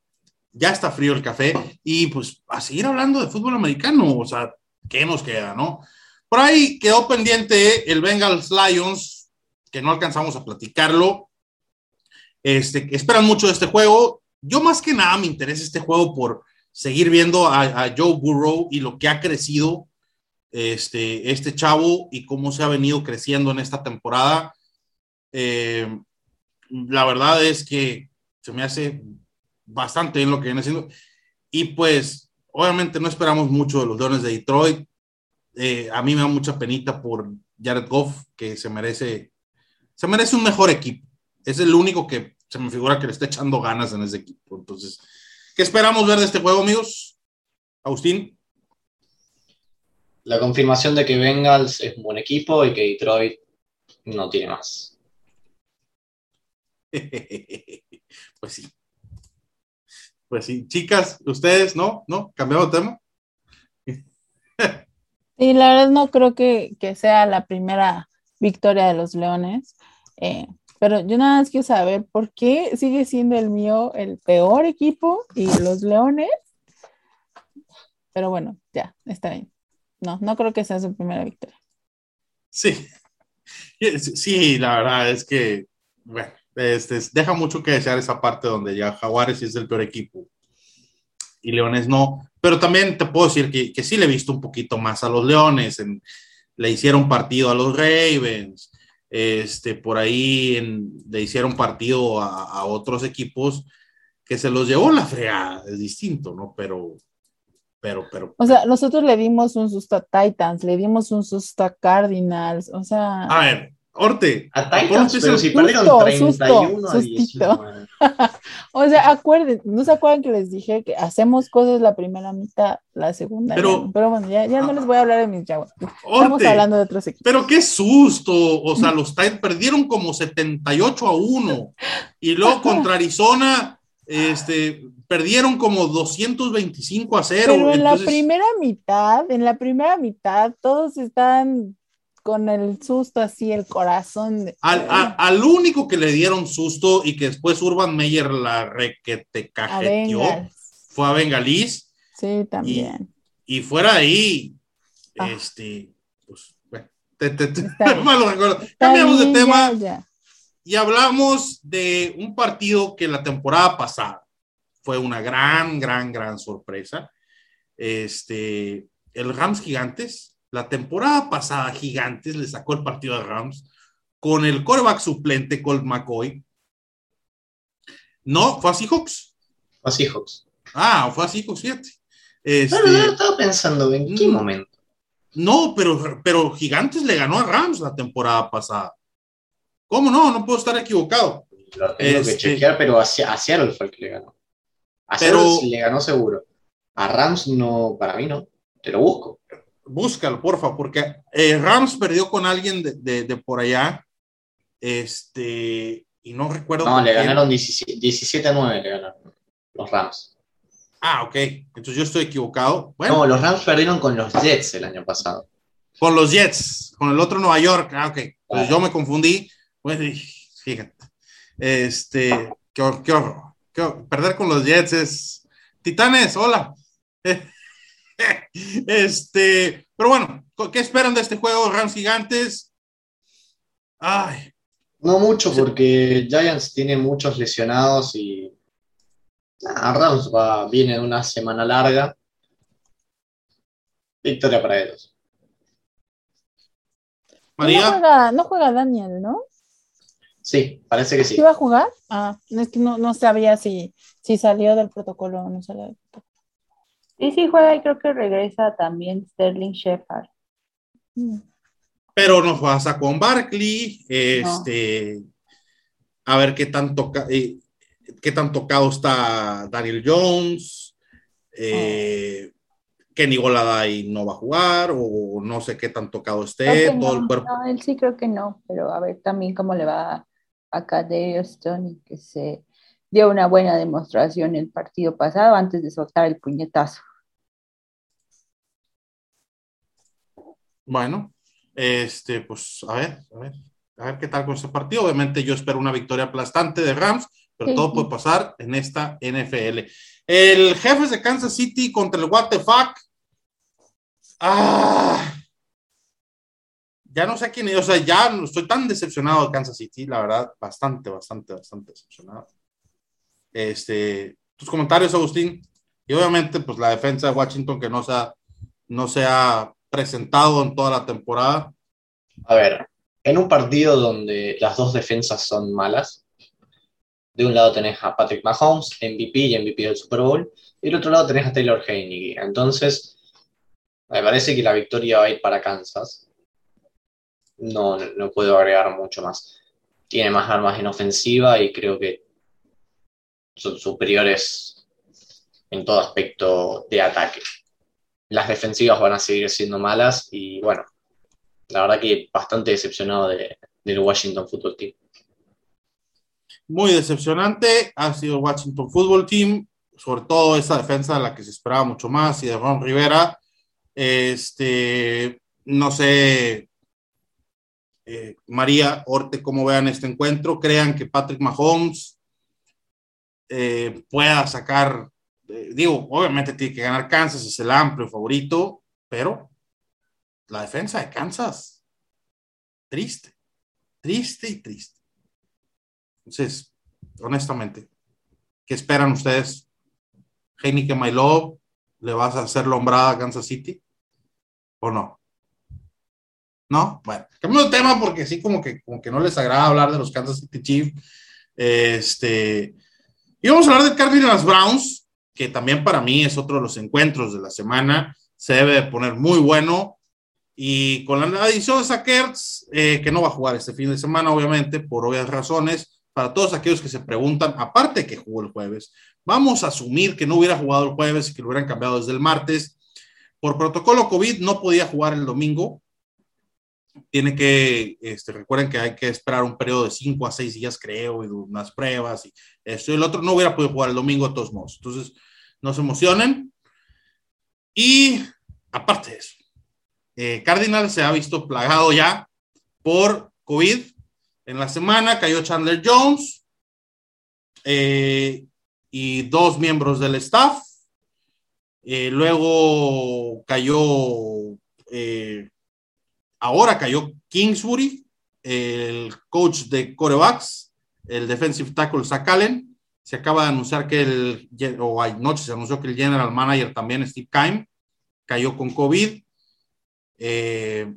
Ya está frío el café y pues a seguir hablando de fútbol americano, o sea, ¿qué nos queda, no? Por ahí quedó pendiente el Bengals Lions, que no alcanzamos a platicarlo. Este, esperan mucho de este juego. Yo más que nada me interesa este juego por seguir viendo a, a Joe Burrow y lo que ha crecido este, este chavo y cómo se ha venido creciendo en esta temporada. Eh, la verdad es que se me hace bastante bien lo que viene haciendo. Y pues, obviamente no esperamos mucho de los Leones de Detroit. Eh, a mí me da mucha penita por Jared Goff, que se merece, se merece un mejor equipo. Es el único que se me figura que le está echando ganas en ese equipo. Entonces, ¿qué esperamos ver de este juego, amigos? Agustín. La confirmación de que Bengals es un buen equipo y que Detroit no tiene más. pues sí. Pues sí. Chicas, ustedes, ¿no? ¿No? ¿Cambiamos de tema? Sí, la verdad no creo que, que sea la primera victoria de los Leones, eh, pero yo nada más quiero saber por qué sigue siendo el mío el peor equipo y los Leones. Pero bueno, ya, está bien. No, no creo que sea su primera victoria. Sí. Sí, la verdad es que, bueno, este, deja mucho que desear esa parte donde ya Jaguares es el peor equipo y Leones no. Pero también te puedo decir que, que sí le he visto un poquito más a los Leones. en- le hicieron partido a los Ravens. Este, por ahí en- le hicieron partido a, a otros equipos que se los llevó la fregada. Es distinto, ¿no? Pero, pero, pero. O sea, nosotros le dimos un susto a Titans, le dimos un susto a Cardinals, o sea, A ver, Orte. A Titans, pero si perdieron Susto, 31 a susto, 19. o sea, acuerden, ¿no se acuerdan que les dije que hacemos cosas la primera mitad, la segunda? Pero- pero bueno, ya, ya no les voy a hablar de mis Jaguars. Estamos hablando de otros equipos. Pero qué susto, o sea, los Titans perdieron como 78 a 1 y luego contra Arizona este, perdieron como 225 a 0. Pero en la primera mitad, en la primera mitad, todos están con el susto así, el corazón. de- al, a- al único que le dieron susto y que después Urban Meyer la requete cajeteó fue a Bengalís Sí, también. y fuera de ahí, Ah. este, pues, bueno, te, te- te- Cambiamos de tema. ya. y hablamos de un partido que la temporada pasada fue una gran, gran, gran sorpresa. Este, el Rams Gigantes, la temporada pasada Gigantes le sacó el partido a Rams con el coreback suplente Colt McCoy. No, fue a Seahawks. Los Seahawks. Ah, fue a Seahawks, fíjate. Este, Pero yo estaba pensando, ¿en qué Mm. momento? no, pero, pero Gigantes le ganó a Rams la temporada pasada. ¿Cómo no? No puedo estar equivocado. Lo tengo Este- que chequear, pero a, Se- a Seattle fue el que le ganó. A Pero- le ganó seguro. A Rams no, para mí no. Te lo busco. Búscalo, porfa, porque eh, Rams perdió con alguien de, de- de por allá. Este, y no recuerdo. No, le ganaron 17, 17 a 9, le ganaron los Rams. Ah, ok. Entonces yo estoy equivocado. Bueno, No, los Rams perdieron con los Jets el año pasado. con los Jets, con el otro Nueva York. Ah, ok. Pues Ah. yo me confundí. Y fíjate. Este, qué, qué horror. Perder con los Jets es. Titanes, hola. Este, pero bueno, ¿qué esperan de este juego? Rams gigantes. Ay, No mucho porque Giants tiene muchos lesionados y ah, Rams va, viene de una semana larga. Victoria para ellos. No María. juega, no juega Daniel, ¿no? Sí, parece que sí. ¿Sí va a jugar? Ah, es que no, no sabía si, si salió del protocolo o no salió del protocolo. Sí, sí juega y creo que regresa también Sterling Shepard. Mm. pero no pasa con Barkley. Este, a ver qué tan, toca, eh, qué tan tocado está Daniel Jones. Eh, Kenny Goladay no va a jugar, o no sé qué tan tocado esté. Todo no, el cuerpo. no, él sí creo que no, pero a ver también cómo le va a Kadarius Stone, que se dio una buena demostración el partido pasado antes de soltar el puñetazo. Bueno, este, pues a ver, a ver, a ver qué tal con ese partido. Obviamente yo espero una victoria aplastante de Rams, pero Sí. todo puede pasar en esta NFL. El jefe de Kansas City contra el What the fuck. Ah, ya no sé quién es, o sea, ya estoy tan decepcionado de Kansas City, la verdad, bastante, bastante, bastante decepcionado. Este, tus comentarios, Agustín, y obviamente, pues la defensa de Washington que no se ha, no se ha presentado en toda la temporada. A ver, en un partido donde las dos defensas son malas, de un lado tenés a Patrick Mahomes, MVP y MVP del Super Bowl, y del otro lado tenés a Taylor Heineke. Entonces, me parece que la victoria va a ir para Kansas. No, no puedo agregar mucho más. Tiene más armas en ofensiva y creo que son superiores en todo aspecto de ataque. Las defensivas van a seguir siendo malas y bueno, la verdad que bastante decepcionado de- del Washington Football Team. Muy decepcionante ha sido el Washington Football Team, sobre todo esa defensa de la que se esperaba mucho más y de Ron Rivera. Este, no sé, eh, María Orte, cómo vean este encuentro. Crean que Patrick Mahomes eh, pueda sacar, eh, digo, obviamente tiene que ganar Kansas, es el amplio favorito, pero la defensa de Kansas, triste, triste y triste. Entonces, honestamente, ¿qué esperan ustedes? Heineken My Love, ¿le vas a hacer lombrada a Kansas City? ¿O no? ¿No? Bueno, cambiamos de tema porque sí, como que, como que no les agrada hablar de los Kansas City Chiefs. Este, y vamos a hablar de Cardinals Browns, que también para mí es otro de los encuentros de la semana. Se debe de poner muy bueno. Y con la adición de Sackers, eh, que no va a jugar este fin de semana, obviamente, por obvias razones, para todos aquellos que se preguntan, aparte que jugó el jueves, vamos a asumir que no hubiera jugado el jueves y que lo hubieran cambiado desde el martes. Por protocolo COVID no podía jugar el domingo. Tiene que, este, recuerden que hay que esperar un periodo de 5 a 6 días, creo, y unas pruebas y esto y el otro. No hubiera podido jugar el domingo de todos modos. Entonces, no se emocionen. Y aparte de eso, eh, Cardinal se ha visto plagado ya por COVID. En la semana cayó Chandler Jones eh, y dos miembros del staff. Eh, luego cayó, eh, ahora cayó Kingsbury, el coach de corebacks, el defensive tackle Zach Allen. Se acaba de anunciar que el, o anoche se anunció que el general manager también, Steve Keim, cayó con COVID. Eh,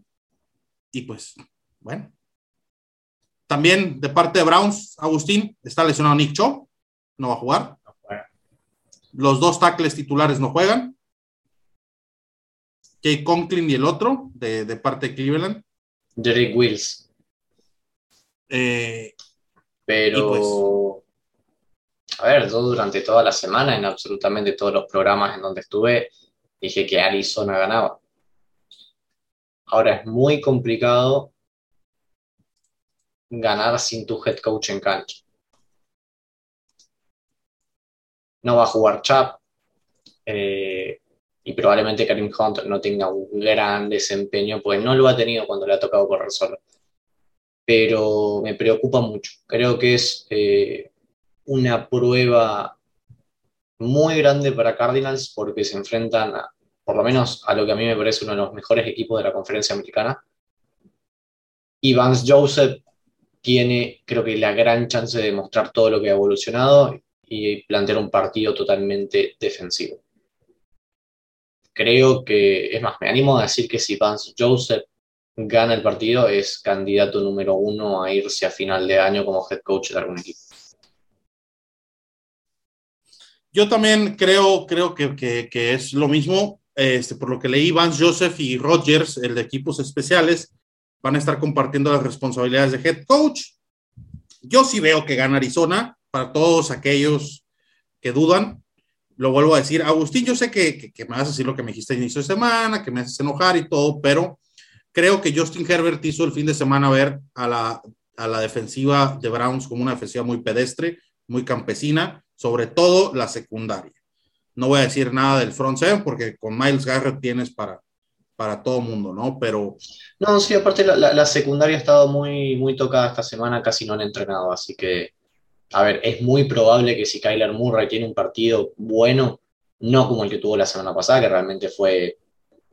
y pues, bueno. También de parte de Browns, Agustín, está lesionado Nick Cho, no va a jugar. Los dos tackles titulares no juegan. Conklin y el otro, de, de parte de Cleveland. Derek Wills. Eh, Pero, a ver, yo durante toda la semana, en absolutamente todos los programas en donde estuve, dije que Arizona ganaba. Ahora es muy complicado ganar sin tu head coach en cancha. No va a jugar Chap eh, y probablemente Karim Hunt no tenga un gran desempeño, pues no lo ha tenido cuando le ha tocado correr solo. Pero me preocupa mucho. Creo que es eh, una prueba muy grande para Cardinals porque se enfrentan por lo menos a lo que a mí me parece uno de los mejores equipos de la conferencia americana. Y Vance Joseph tiene, creo que, la gran chance de mostrar todo lo que ha evolucionado y plantear un partido totalmente defensivo. Creo que, es más, me animo a decir que si Vance Joseph gana el partido, es candidato número uno a irse a final de año como head coach de algún equipo. Yo también creo, creo que, que, es lo mismo. Este, por lo que leí, Vance Joseph y Rodgers, el de equipos especiales, van a estar compartiendo las responsabilidades de head coach. Yo sí veo que gana Arizona, para todos aquellos que dudan. Lo vuelvo a decir, Agustín, yo sé que, que, que me vas a decir lo que me dijiste a inicio de semana, que me haces enojar y todo, pero creo que Justin Herbert hizo el fin de semana ver a la, a la defensiva de Browns como una defensiva muy pedestre, muy campesina, sobre todo la secundaria. No voy a decir nada del front seven porque con Miles Garrett tienes para, para todo mundo, ¿no? Pero No, sí, aparte la, la- la secundaria ha estado muy, muy tocada esta semana, casi no han entrenado, así que, a ver, es muy probable que si Kyler Murray tiene un partido bueno, no como el que tuvo la semana pasada, que realmente fue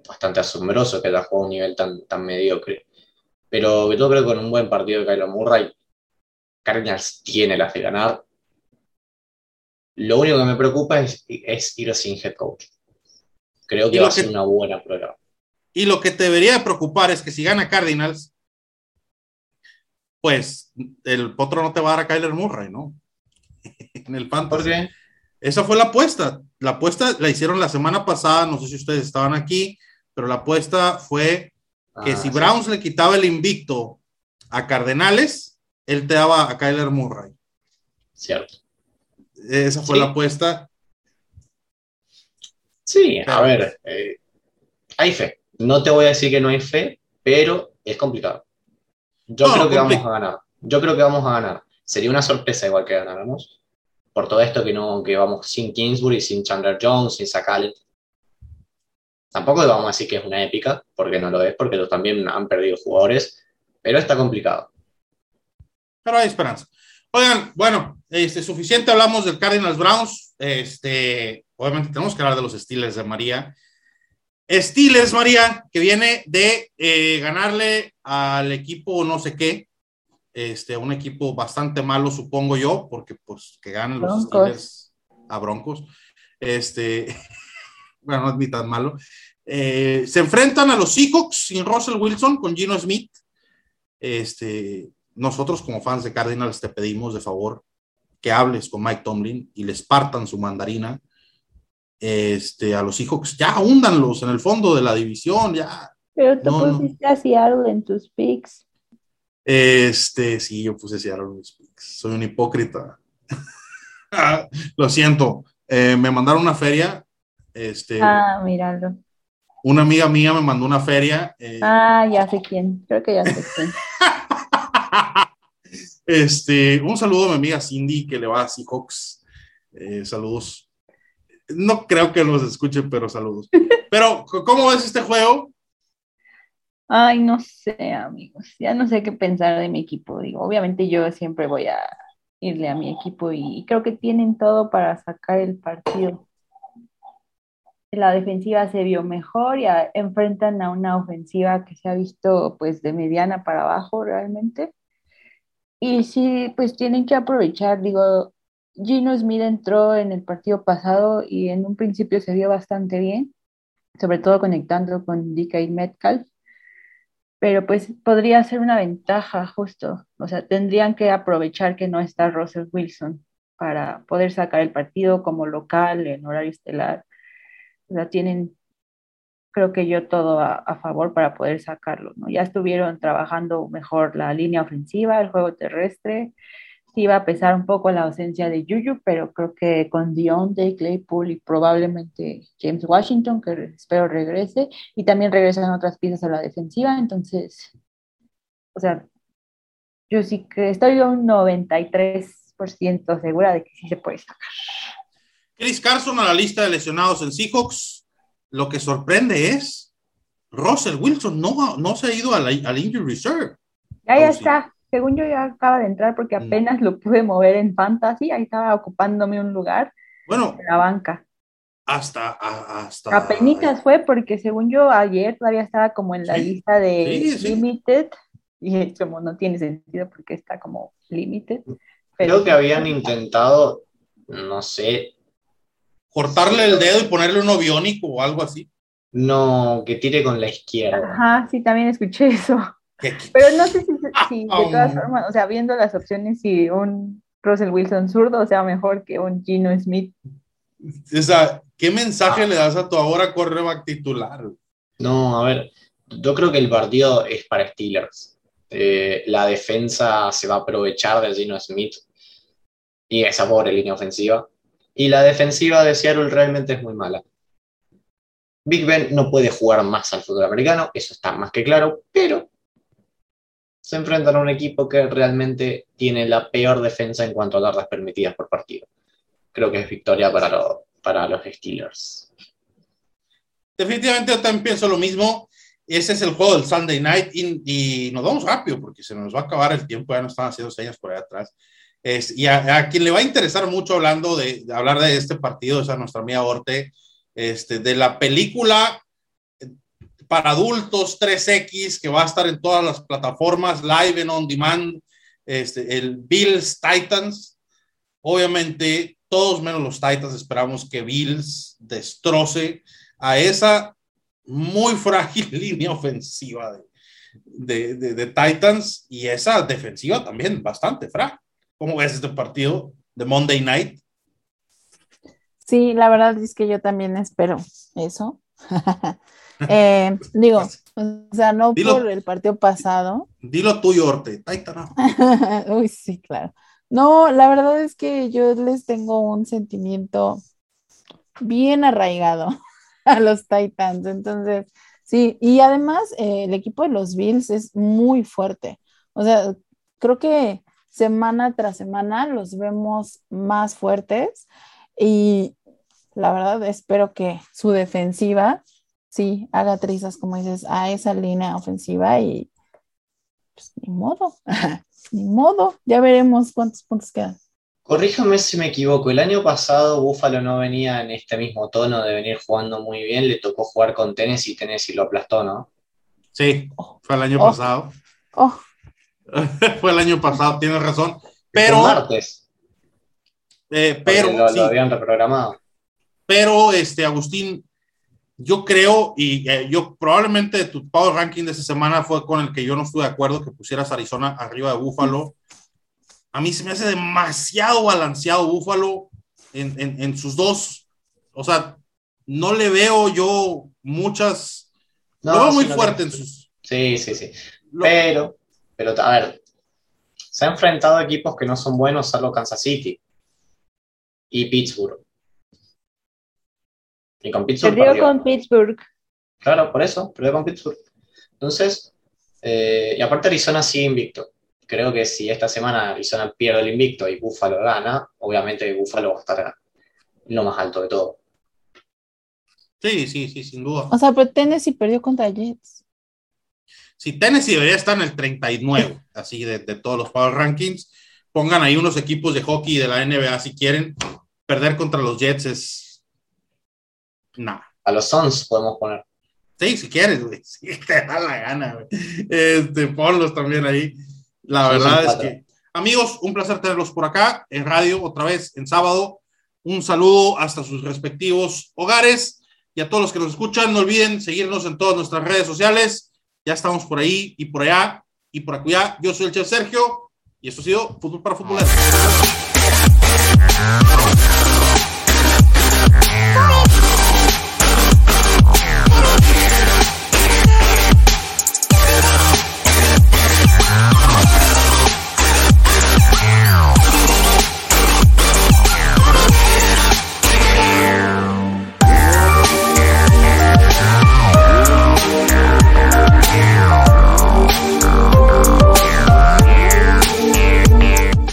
bastante asombroso que haya jugado a un nivel tan, tan mediocre, pero yo creo que con un buen partido de Kyler Murray, Cardinals tiene las de ganar. Lo único que me preocupa es, es ir sin head coach. Creo que va a ser una buena prueba. Y lo que te debería de preocupar es que si gana Cardinals, pues el potro no te va a dar a Kyler Murray, ¿no? en el fantasy. Esa fue la apuesta. La apuesta la hicieron la semana pasada, no sé si ustedes estaban aquí, pero la apuesta fue que Ah, si sí. Browns le quitaba el invicto a Cardenales, él te daba a Kyler Murray. Cierto. Esa fue Sí. la apuesta. Sí, a ver, eh, hay fe. No te voy a decir que no hay fe, pero es complicado. Yo No, creo que vamos a ganar. Yo creo que vamos a ganar. Sería una sorpresa igual que ganáramos. Por todo esto que no, que vamos sin Kingsbury, sin Chandler Jones, sin Sakalet. Tampoco vamos a decir que es una épica, porque no lo es, porque ellos también han perdido jugadores, pero está complicado. Pero hay esperanza. Oigan, bueno, este, suficiente hablamos del Cardinals Browns. Este, obviamente tenemos que hablar de los Steelers de María. Steelers, María, que viene de eh, ganarle al equipo no sé qué, este, un equipo bastante malo, supongo yo, porque pues que ganen los. Steelers a Broncos. Este, bueno, no es ni tan malo. Eh, se enfrentan a los Seahawks sin Russell Wilson, con Gino Smith. Este, nosotros como fans de Cardinals te pedimos de favor que hables con Mike Tomlin y les partan su mandarina. Este, a los Seahawks, ya húndanlos en el fondo de la división, ya. Pero tú No, no. pusiste a Seattle en tus picks. Este, sí, yo puse Seattle en mis picks. Soy un hipócrita. Lo siento. Eh, me mandaron una feria. Este, Ah, míralo. una amiga mía me mandó una feria. eh, Ah, ya sé quién. Creo que ya sé quién. Este, un saludo a mi amiga Cindy que le va a Seahawks. Eh, saludos. No creo que los escuchen, pero saludos. Pero, ¿cómo ves este juego? Ay, no sé, amigos. Ya no sé qué pensar de mi equipo. Digo, obviamente yo siempre voy a irle a mi equipo y creo que tienen todo para sacar el partido. La defensiva se vio mejor y a- enfrentan a una ofensiva que se ha visto pues de mediana para abajo realmente. Y sí, pues tienen que aprovechar. Digo, Gino Smith entró en el partido pasado y en un principio se vio bastante bien, sobre todo conectando con DK Metcalf pero pues podría ser una ventaja justo. O sea, tendrían que aprovechar que no está Russell Wilson para poder sacar el partido como local en horario estelar. O sea, tienen, creo que yo todo a, favor para poder sacarlo. Ya estuvieron trabajando mejor la línea ofensiva, el juego terrestre. Sí iba a pesar un poco la ausencia de Juju, pero creo que con Deontay, Claypool y probablemente James Washington, que espero regrese, y también regresan otras piezas a la defensiva, entonces, o sea, yo sí que estoy un 93% segura de que sí se puede sacar. Chris Carson a la lista de lesionados en Seahawks. Lo que sorprende es Russell Wilson no, no se ha ido a la- al injury reserve. Ya, ya sí. está. Según yo ya acaba de entrar porque Mm. apenas lo pude mover en Fantasy, ahí estaba ocupándome un lugar Bueno, en la banca. hasta, a- hasta. Apenitas fue porque según yo ayer todavía estaba como en la Sí, lista de sí, sí. Limited y como no tiene sentido porque está como Limited. Creo que habían intentado, no sé, Cortarle el dedo y ponerle uno biónico o algo así. no, que tire con la izquierda. Ajá, sí, también escuché eso. Pero no sé si, si de todas um. formas, o sea, viendo las opciones, si un Russell Wilson zurdo sea mejor que un Gino Smith. O sea, ¿qué mensaje le das a tu ahora cornerback titular? No, a ver, yo creo que el partido es para Steelers. Eh, la defensa se va a aprovechar de Gino Smith y esa pobre línea ofensiva. Y la defensiva de Seattle realmente es muy mala. Big Ben no puede jugar más al fútbol americano, eso está más que claro, pero se enfrentan a un equipo que realmente tiene la peor defensa en cuanto a yardas permitidas por partido. Creo que es victoria para, lo- para los Steelers. Definitivamente yo también pienso lo mismo. ese es el juego del Sunday Night y, y nos vamos rápido porque se nos va a acabar el tiempo, ya nos están haciendo señas por allá atrás. Es, y a, a quien le va a interesar mucho hablando de, de hablar de este partido es a nuestra amiga Orte, este, de la película para adultos 3X que va a estar en todas las plataformas, live and on demand, este, el Bills Titans. Obviamente, todos menos los Titans esperamos que Bills destroce a esa muy frágil línea ofensiva de, de, de, de Titans y esa defensiva también bastante frágil. ¿Cómo ves este partido de Monday Night? Sí, la verdad es que yo también espero eso. eh, digo, o sea, no Dilo. por el partido pasado. Dilo tuyo, Orte. Titan. Uy, sí, claro. No, la verdad es que yo les tengo un sentimiento bien arraigado a los Titans. Entonces, sí, y además eh, el equipo de los Bills es muy fuerte. O sea, creo que semana tras semana los vemos más fuertes y la verdad espero que su defensiva sí haga trizas, como dices, a esa línea ofensiva y pues ni modo, ni modo, ya veremos cuántos puntos quedan. Corríjame si me equivoco, el año pasado Buffalo no venía en este mismo tono de venir jugando muy bien, le tocó jugar con Tennessee y Tennessee lo aplastó, ¿no? Sí, fue el año Oh. pasado. Oh, fue el año pasado, tienes razón. Pero, martes, eh, pero, lo, sí, lo habían reprogramado. pero, este, Agustín, yo creo, y eh, yo probablemente tu power ranking de esa semana fue con el que yo no estuve de acuerdo que pusieras Arizona arriba de Búfalo. A mí se me hace demasiado balanceado Búfalo en, en, en sus dos. O sea, no le veo yo muchas. No, lo veo muy fuerte en sus. Sí, sí, sí. lo- Pero, pero, a ver, se ha enfrentado a equipos que no son buenos, salvo Kansas City y Pittsburgh. Y con Pittsburgh Perdió perdió. con Pittsburgh. Claro, por eso, perdió con Pittsburgh. Entonces, eh, y aparte Arizona sigue invicto. Creo que si esta semana Arizona pierde el invicto y Buffalo gana, obviamente Buffalo va a estar en lo más alto de todo. Sí, sí, sí, sin duda. o sea, pero Tennessee perdió contra Jets. Si Tennessee debería estar en el 39, así de, de todos los power rankings. Pongan ahí unos equipos de hockey de la NBA si quieren. Perder contra los Jets es. Nada. A los Suns podemos poner. Sí, si quieres, güey. Si te da la gana, güey. Este, ponlos también ahí. La Sí, verdad es que, amigos, un placer tenerlos por acá en radio otra vez en sábado. Un saludo hasta sus respectivos hogares y a todos los que nos escuchan. No olviden seguirnos en todas nuestras redes sociales. Ya estamos por ahí y por allá y por acullá. Yo soy el chef Sergio y esto ha sido Fútbol para Futboleros.